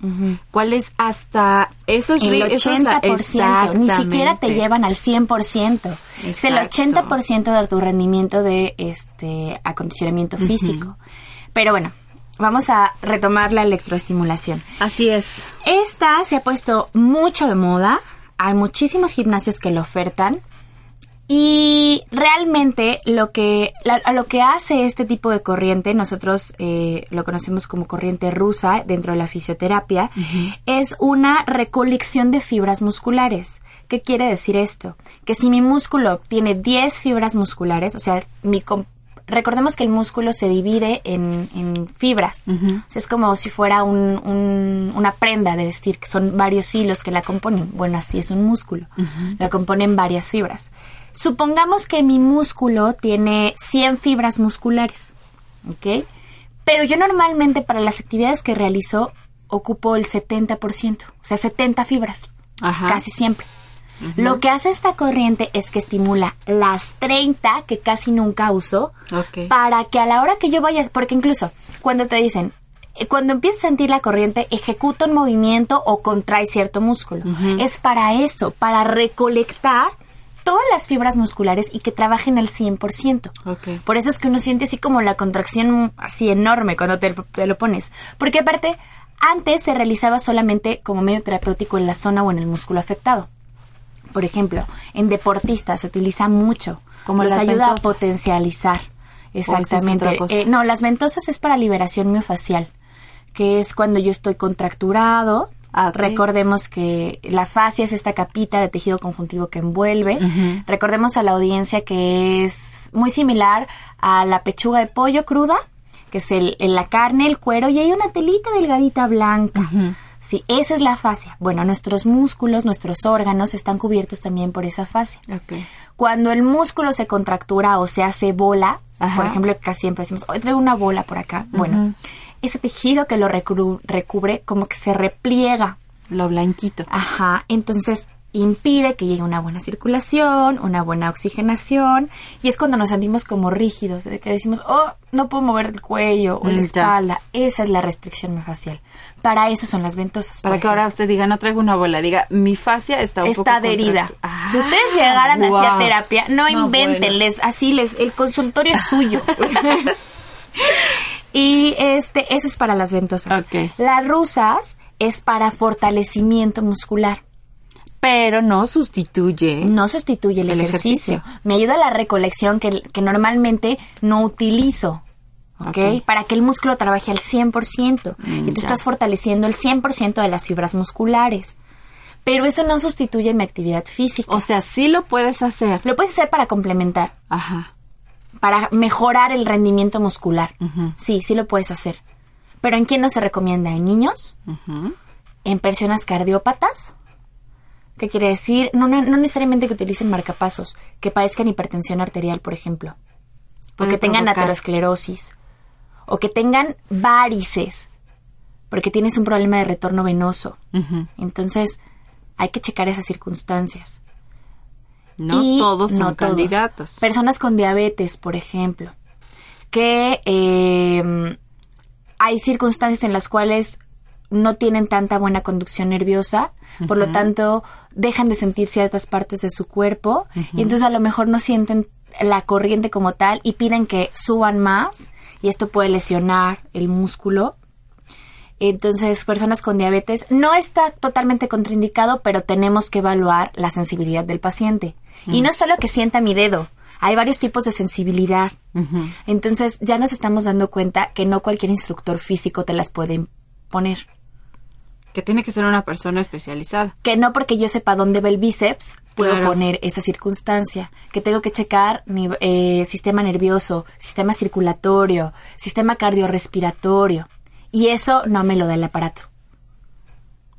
cuál es hasta esos El ri- eso es la- 80%, ni siquiera te llevan al 100%. Es el Exacto. 80% de tu rendimiento de este acondicionamiento físico. Pero bueno, vamos a retomar la electroestimulación. Así es. Esta se ha puesto mucho de moda. Hay muchísimos gimnasios que lo ofertan. Y realmente lo que, la- lo que hace este tipo de corriente, nosotros eh, lo conocemos como corriente rusa dentro de la fisioterapia, es una recolección de fibras musculares. ¿Qué quiere decir esto? Que si mi músculo tiene 10 fibras musculares, o sea, mi recordemos que el músculo se divide en, en fibras. O sea, es como si fuera un- un- una prenda de vestir, que son varios hilos que la componen. Bueno, así es un músculo. La componen varias fibras. Supongamos que mi músculo tiene 100 fibras musculares. ¿Ok? Pero yo normalmente para las actividades que realizo ocupo el 70%. O sea, 70 fibras. Ajá. Casi siempre. Lo que hace esta corriente es que estimula las 30 que casi nunca uso para que a la hora que yo vaya, porque incluso cuando te dicen, eh, cuando empiezas a sentir la corriente, ejecuta un movimiento o contrae cierto músculo. Es para eso, para recolectar todas las fibras musculares y que trabajen al 100%. Ok. Por eso es que uno siente así como la contracción así enorme cuando te, te lo pones. Porque aparte, antes se realizaba solamente como medio terapéutico en la zona o en el músculo afectado. Por ejemplo, en deportistas se utiliza mucho. Como Los ayuda ventosas. a potencializar. es Exactamente. Eh, no, las ventosas es para liberación miofacial, que es cuando yo estoy contracturado. Ah. Recordemos que la fascia es esta capita de tejido conjuntivo que envuelve. Recordemos a la audiencia que es muy similar a la pechuga de pollo cruda, que es el, el- la carne, el cuero, y hay una telita delgadita blanca. Sí, esa es la fascia. Bueno, nuestros músculos, nuestros órganos están cubiertos también por esa fascia. Ok. Cuando el músculo se contractura o se hace bola, Ajá. por ejemplo, casi siempre decimos, hoy traigo una bola por acá. Bueno, ese tejido que lo recubre como que se repliega. Lo blanquito. Ajá, entonces impide que llegue una buena circulación, una buena oxigenación, y es cuando nos sentimos como rígidos, de que decimos, oh, no puedo mover el cuello o Mm, la ya. espalda. Esa es la restricción miofascial. Para eso son las ventosas. Para que ahora usted diga, no traigo una bola, diga, mi fascia está un poco está adherida. Ah, si ustedes llegaran así a guau. terapia, no, No, inventen, bueno. les, así les, el consultorio es suyo. [LAUGHS] y este, eso es para las ventosas. Las rusas es para fortalecimiento muscular. Pero no sustituye. No sustituye el, El ejercicio. ejercicio. Me ayuda a la recolección que, que normalmente no utilizo. ¿ok? Ok. Para que el músculo trabaje al 100%. Mm, y tú ya. estás fortaleciendo el 100% de las fibras musculares. Pero eso no sustituye mi actividad física. O sea, sí lo puedes hacer. Lo puedes hacer para complementar, Ajá. para mejorar el rendimiento muscular. Sí, sí lo puedes hacer. Pero ¿en quién no se recomienda? ¿En niños? En personas cardiópatas. ¿Qué quiere decir? No, no, no necesariamente que utilicen marcapasos, que padezcan hipertensión arterial, por ejemplo. O que tengan provocar. aterosclerosis. O que tengan varices. Porque tienes un problema de retorno venoso. Entonces, hay que checar esas circunstancias. No Y todos son no todos. candidatos. Personas con diabetes, por ejemplo, que eh, hay circunstancias en las cuales no tienen tanta buena conducción nerviosa, por lo tanto dejan de sentir ciertas partes de su cuerpo y entonces a lo mejor no sienten la corriente como tal y piden que suban más y esto puede lesionar el músculo. Entonces, personas con diabetes no está totalmente contraindicado, pero tenemos que evaluar la sensibilidad del paciente. Y no solo que sienta mi dedo, hay varios tipos de sensibilidad. Entonces, ya nos estamos dando cuenta que no cualquier instructor físico te las puede poner. Que tiene que ser una persona especializada. Que no porque yo sepa dónde va el bíceps, puedo Claro. poner esa circunstancia. Que tengo que checar mi eh, sistema nervioso, sistema circulatorio, sistema cardiorrespiratorio. Y eso no me lo da el aparato.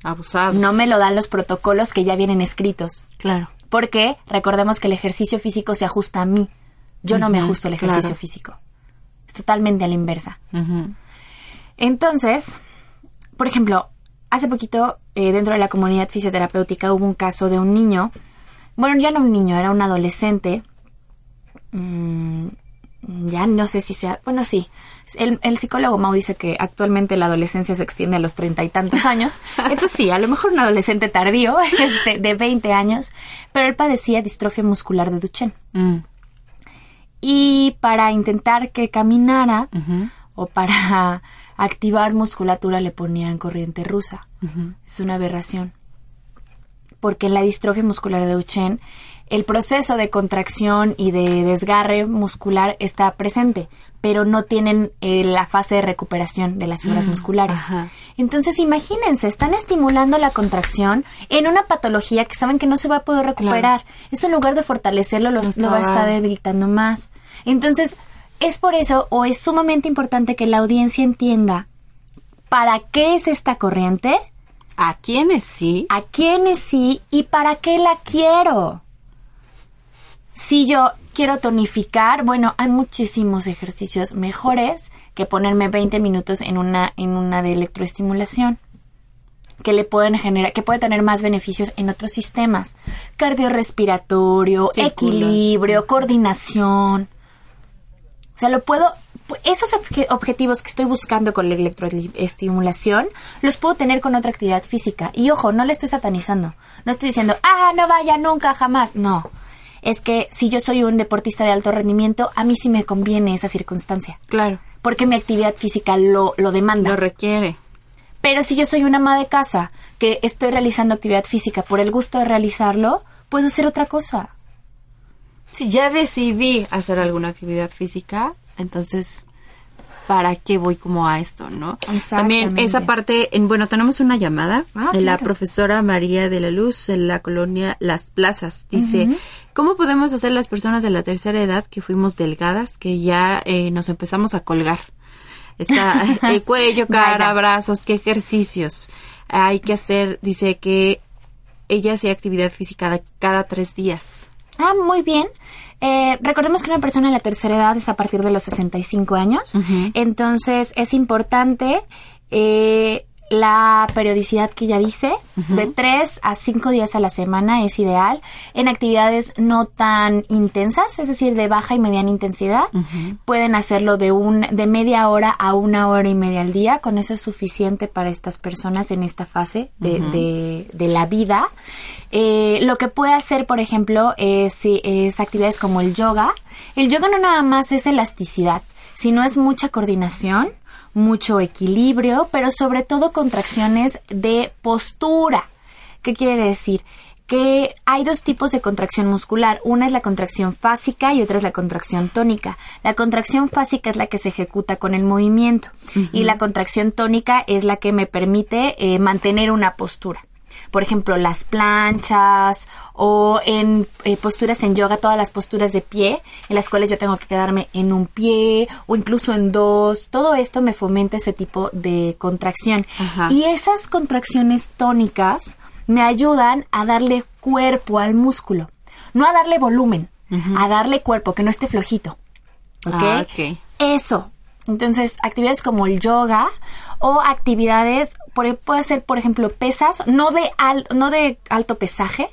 Abusados. No me lo dan los protocolos que ya vienen escritos. Claro. Porque recordemos que el ejercicio físico se ajusta a mí. Yo no me ajusto al ejercicio claro. físico. Es totalmente a la inversa. Entonces, por ejemplo, hace poquito eh, dentro de la comunidad fisioterapéutica hubo un caso de un niño, bueno, ya no un niño, era un adolescente, mm, ya no sé si sea, bueno, sí, el, el psicólogo Mau dice que actualmente la adolescencia se extiende a los treinta y tantos años, [LAUGHS] entonces sí, a lo mejor un adolescente tardío, [LAUGHS] este, de 20 años, pero él padecía distrofia muscular de Duchenne. Mm. Y para intentar que caminara o para activar musculatura le ponían corriente rusa. Es una aberración. Porque en la distrofia muscular de Duchenne, el proceso de contracción y de desgarre muscular está presente, pero no tienen eh, la fase de recuperación de las fibras musculares. ajá. Entonces, imagínense, están estimulando la contracción en una patología que saben que no se va a poder recuperar. Eso en lugar de fortalecerlo, los- Lo va a estar debilitando más. Entonces, es por eso, o es sumamente importante que la audiencia entienda para qué es esta corriente, ¿A quiénes sí? a quiénes sí y para qué la quiero. Si yo quiero tonificar, bueno, hay muchísimos ejercicios mejores que ponerme 20 minutos en una, en una de electroestimulación que le pueden generar, que puede tener más beneficios en otros sistemas. Cardiorrespiratorio, equilibrio, coordinación. O sea, lo puedo, esos obje- objetivos que estoy buscando con la electroestimulación, los puedo tener con otra actividad física. Y ojo, no le estoy satanizando. No estoy diciendo, ah, no vaya nunca, jamás. No. Es que si yo soy un deportista de alto rendimiento, a mí sí me conviene esa circunstancia. Claro. Porque mi actividad física lo, lo demanda. Lo requiere. Pero si yo soy una ama de casa que estoy realizando actividad física por el gusto de realizarlo, puedo hacer otra cosa. Si ya decidí hacer alguna actividad física, entonces, ¿para qué voy como a esto, no? También esa parte, en, bueno, tenemos una llamada Ah, de la profesora María de la Luz en la colonia Las Plazas. Dice, ¿cómo podemos hacer las personas de la tercera edad que fuimos delgadas, que ya eh, nos empezamos a colgar? Está [LAUGHS] el cuello, cara, brazos, qué ejercicios hay que hacer. Dice que ella hacía actividad física cada tres días. Ah, muy bien. Eh, recordemos que una persona de la tercera edad es a partir de los 65 años. Entonces es importante eh, la periodicidad que ella dice. De 3 a 5 días a la semana es ideal. En actividades no tan intensas, es decir, de baja y mediana intensidad. Pueden hacerlo de, un, de media hora a una hora y media al día. Con eso es suficiente para estas personas en esta fase de, de- de la vida. Eh, lo que puede hacer, por ejemplo, es, es actividades como el yoga. El yoga no nada más es elasticidad, sino es mucha coordinación, mucho equilibrio, pero sobre todo contracciones de postura. ¿Qué quiere decir? Que hay dos tipos de contracción muscular. Una es la contracción fásica y otra es la contracción tónica. La contracción fásica es la que se ejecuta con el movimiento y la contracción tónica es la que me permite eh, mantener una postura. Por ejemplo, las planchas o en eh, posturas en yoga, todas las posturas de pie, en las cuales yo tengo que quedarme en un pie o incluso en dos. Todo esto me fomenta ese tipo de contracción. Ajá. Y esas contracciones tónicas me ayudan a darle cuerpo al músculo. No a darle volumen, a darle cuerpo, que no esté flojito. ¿Ok? Ah, ok. Eso. Entonces, actividades como el yoga o actividades, por, puede ser, por ejemplo, pesas, no de, al, no de alto pesaje,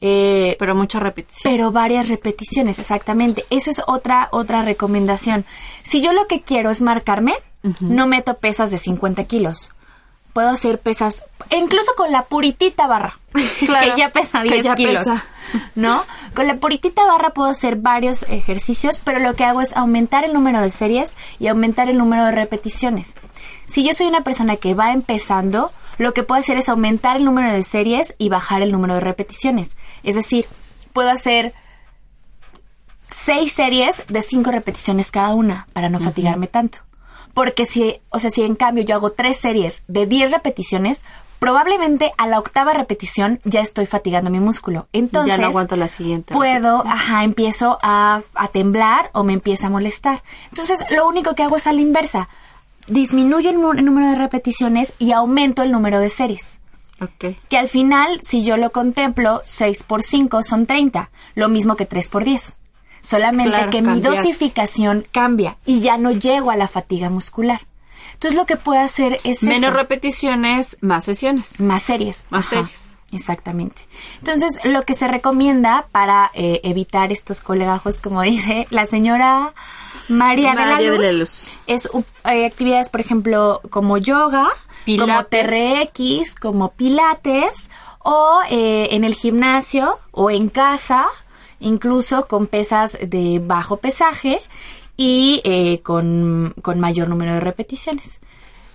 eh, Pero mucha repetición. pero varias repeticiones, exactamente. Eso es otra, otra recomendación. Si yo lo que quiero es marcarme, no meto pesas de 50 kilos. Puedo hacer pesas, e incluso con la puritita barra, [LAUGHS] Claro, que ya pesa que 10 ya kilos. pesa. ¿No? Con la puritita barra puedo hacer varios ejercicios, pero lo que hago es aumentar el número de series y aumentar el número de repeticiones. Si yo soy una persona que va empezando, lo que puedo hacer es aumentar el número de series y bajar el número de repeticiones. Es decir, puedo hacer seis series de cinco repeticiones cada una para no fatigarme tanto. Porque si, o sea, si en cambio yo hago tres series de 10 repeticiones, probablemente a la octava repetición ya estoy fatigando mi músculo. Entonces, ya no aguanto la siguiente. puedo, repetición. ajá, empiezo a, a temblar o me empieza a molestar. Entonces, lo único que hago es a la inversa. Disminuyo el, el número de repeticiones y aumento el número de series. Que al final, si yo lo contemplo, 6 por 5 son 30, lo mismo que 3 por 10. Solamente Claro, que mi dosificación cambia y ya no llego a la fatiga muscular. Entonces lo que puedo hacer es Menos eso, repeticiones, más sesiones. más series. Más Ajá, series. Exactamente. Entonces, lo que se recomienda para eh, evitar estos colegajos, como dice la señora María, María de, la de la Luz, es eh, actividades, por ejemplo, como yoga, como Pilates. TRX, como pilates, o eh, en el gimnasio o en casa, incluso con pesas de bajo pesaje y eh, con, con mayor número de repeticiones.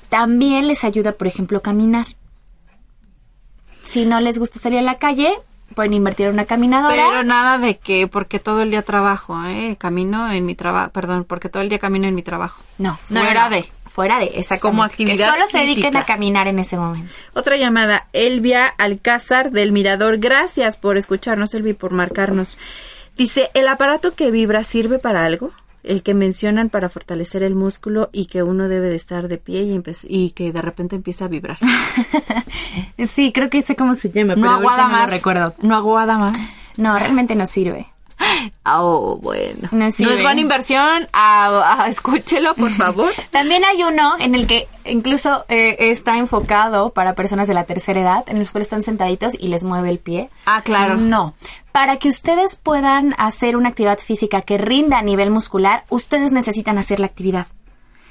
También les ayuda, por ejemplo, caminar. Si no les gusta salir a la calle, pueden invertir en una caminadora. Pero nada de que porque todo el día trabajo, ¿eh? Camino en mi trabajo, perdón, porque todo el día camino en mi trabajo. no, Fuera no, no. de. Fuera de, exactamente. Como actividad Que solo se dediquen a caminar en ese momento. Otra llamada, Elvia Alcázar del Mirador. Gracias por escucharnos, Elvi, por marcarnos. Dice, ¿el aparato que vibra sirve para algo? El que mencionan para fortalecer el músculo y que uno debe de estar de pie y, que de repente empieza a vibrar. [LAUGHS] Sí, creo que sé cómo se llama, No aguada más. recuerdo. No aguada más. No, realmente no sirve. Oh, bueno. No es buena inversión. Ah, ah, escúchelo, por [LAUGHS] favor. También hay uno en el que incluso eh, está enfocado para personas de la tercera edad, en los cuales están sentaditos y les mueve el pie. Ah, claro. No. Para que ustedes puedan hacer una actividad física que rinda a nivel muscular, ustedes necesitan hacer la actividad.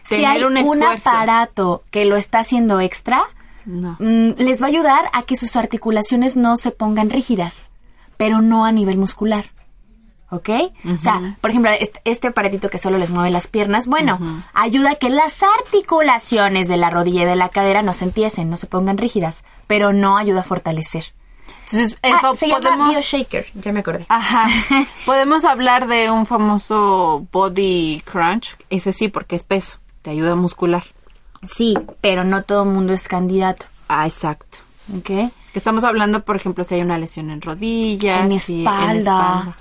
si hay un esfuerzo. aparato que lo está haciendo extra, No. mm, les va a ayudar a que sus articulaciones no se pongan rígidas, pero no a nivel muscular. ¿Ok? O sea, por ejemplo, este, este aparatito que solo les mueve las piernas, bueno, ayuda a que las articulaciones de la rodilla y de la cadera no se empiecen, no se pongan rígidas, pero no ayuda a fortalecer. Entonces, eh, Ah, se llama. BioShaker, ya me acordé. Ajá. [LAUGHS] Podemos hablar de un famoso body crunch. Ese sí, porque es peso. Te ayuda a muscular. Sí, pero no todo el mundo es candidato, Ah, exacto. ¿ok? Que estamos hablando, por ejemplo, si hay una lesión en rodillas. En y espalda. en espalda.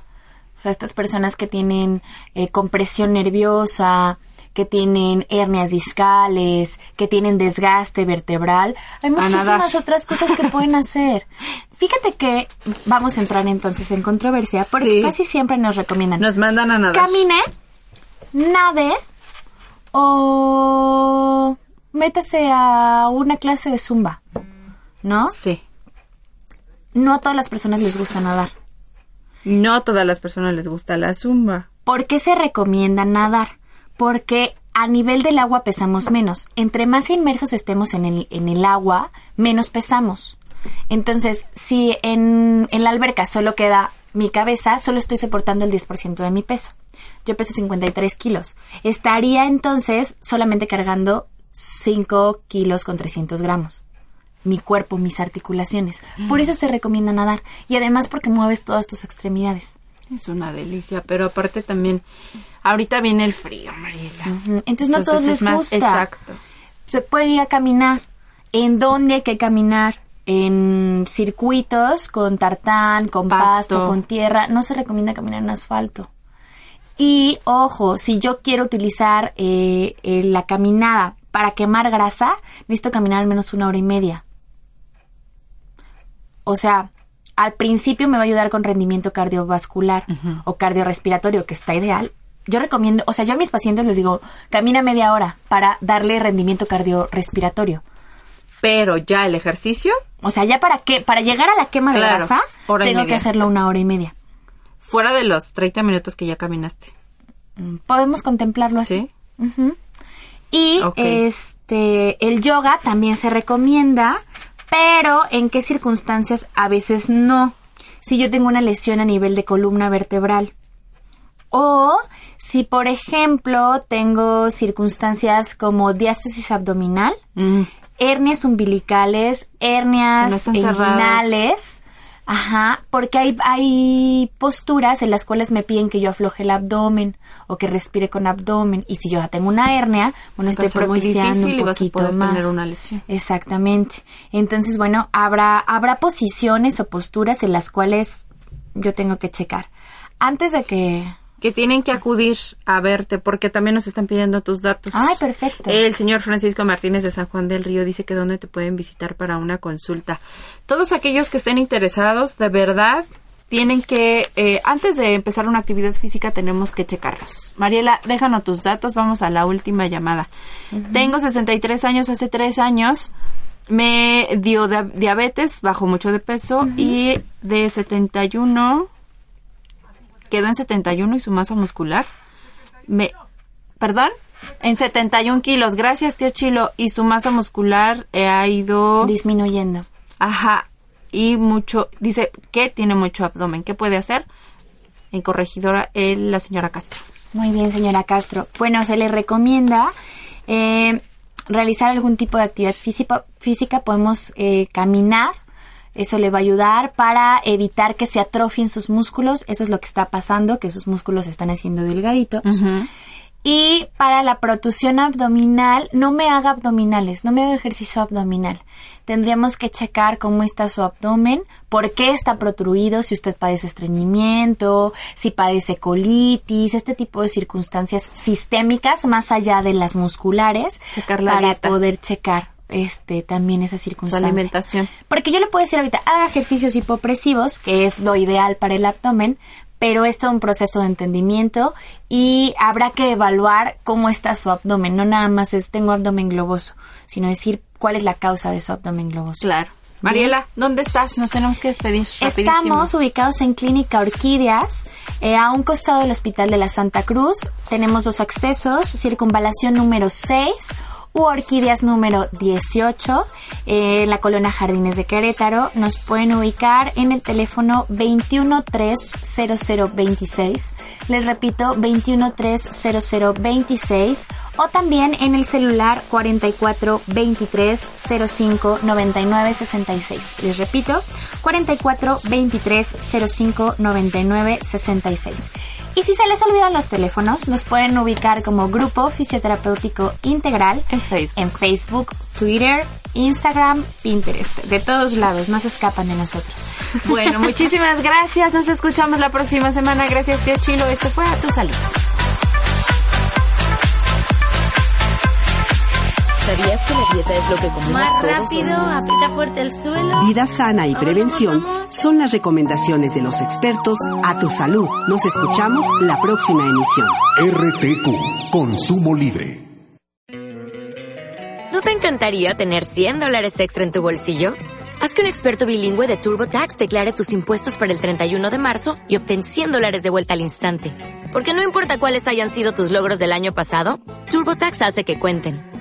O sea, estas personas que tienen eh, compresión nerviosa, que tienen hernias discales, que tienen desgaste vertebral. Hay muchísimas otras cosas que pueden hacer. [LAUGHS] Fíjate que vamos a entrar entonces en controversia porque Sí. casi siempre nos recomiendan Nos mandan a nadar. camine, nade o métase a una clase de zumba, ¿no? Sí. No a todas las personas les gusta nadar. No todas las personas les gusta la zumba. ¿Por qué se recomienda nadar? Porque a nivel del agua pesamos menos. Entre más inmersos estemos en el, en el agua, menos pesamos. Entonces, si en, en la alberca solo queda mi cabeza, solo estoy soportando el 10% de mi peso. Yo peso 53 kilos. Estaría entonces solamente cargando 5 kilos con 300 gramos. Mi cuerpo, mis articulaciones. Por eso se recomienda nadar. Y además porque mueves todas tus extremidades. Es una delicia, pero aparte también, ahorita viene el frío, Mariela. Entonces no a todos es les más gusta. exacto. Se pueden ir a caminar. ¿En dónde hay que caminar? en circuitos con tartán, con pasto, Pasto. con tierra. No se recomienda caminar en asfalto. Y ojo, si yo quiero utilizar eh, eh, la caminada para quemar grasa, necesito caminar al menos una hora y media. O sea, al principio me va a ayudar con rendimiento cardiovascular o cardiorrespiratorio, que está ideal. Yo recomiendo, o sea, yo a mis pacientes les digo, camina media hora para darle rendimiento cardiorrespiratorio. Pero ya el ejercicio, O sea, ya para qué, para llegar a la quema de grasa, tengo que hacerlo una hora y media. fuera de los 30 minutos que ya caminaste. Mm, Podemos contemplarlo así. Y este el yoga también se recomienda, pero en qué circunstancias a veces no. Si yo tengo una lesión a nivel de columna vertebral. O si, por ejemplo, tengo circunstancias como diástasis abdominal, Mm. hernias umbilicales, hernias no inguinales. Ajá, porque hay, hay posturas en las cuales me piden que yo afloje el abdomen o que respire con abdomen. Y si yo ya tengo una hernia, bueno, estoy muy propiciando difícil y un vas a poquito poder más. tener una lesión. Exactamente. Entonces, bueno, habrá, habrá posiciones o posturas en las cuales yo tengo que checar. Antes de que... Que tienen que acudir a verte porque también nos están pidiendo tus datos. Ay, perfecto. El señor Francisco Martínez de San Juan del Río dice que dónde te pueden visitar para una consulta. Todos aquellos que estén interesados, de verdad, tienen que, eh, antes de empezar una actividad física, tenemos que checarlos. Mariela, déjanos tus datos, vamos a la última llamada. Tengo 63 años, hace 3 años me dio dia- diabetes, bajó mucho de peso y de 71 quedó en 71 y su masa muscular me perdón en 71 kilos gracias tío Chilo y su masa muscular eh, ha ido Disminuyendo. ajá y mucho dice que tiene mucho abdomen qué puede hacer en corregidora eh, la señora Castro Muy bien, señora Castro. Bueno, se le recomienda eh, realizar algún tipo de actividad física. física. Podemos eh, caminar. Eso le va a ayudar para evitar que se atrofien sus músculos. Eso es lo que está pasando, que sus músculos se están haciendo delgaditos. Y para la protusión abdominal, no me haga abdominales, no me haga ejercicio abdominal. Tendríamos que checar cómo está su abdomen, por qué está protruido, si usted padece estreñimiento, si padece colitis, este tipo de circunstancias sistémicas más allá de las musculares, Checar la para dieta. poder checar este también esa su circunstancia. alimentación Porque yo le puedo decir ahorita, haga ejercicios hipopresivos, que es lo ideal para el abdomen, pero esto es un proceso de entendimiento y habrá que evaluar cómo está su abdomen. No nada más es tengo abdomen globoso, sino decir cuál es la causa de su abdomen globoso. claro Mariela ¿dónde estás? nos tenemos que despedir rapidísimo. Estamos ubicados en Clínica Orquídeas, eh, a un costado del Hospital de la Santa Cruz. Tenemos dos accesos, circunvalación número 6 u Orquídeas número 18, eh, en la colonia Jardines de Querétaro. Nos pueden ubicar en el teléfono 2130026. Les repito, 2130026 o también en el celular 4423059966. Les repito, 4423059966. Y si se les olvidan los teléfonos, los pueden ubicar como Grupo Fisioterapéutico Integral En Facebook. en Facebook, Twitter, Instagram, Pinterest. De todos lados, no se escapan de nosotros. [LAUGHS] Bueno, muchísimas gracias. Nos escuchamos la próxima semana. Gracias, tío Chilo. Esto fue a tu salud. ¿Sabías que la dieta es lo que comemos Más todos los rápido, aprieta fuerte el suelo. Vida sana y prevención son las recomendaciones de los expertos a tu salud. Nos escuchamos la próxima emisión. RTQ, consumo libre. ¿No te encantaría tener 100 dólares extra en tu bolsillo? Haz que un experto bilingüe de TurboTax declare tus impuestos para el 31 de marzo y obtén 100 dólares de vuelta al instante. Porque no importa cuáles hayan sido tus logros del año pasado, TurboTax hace que cuenten.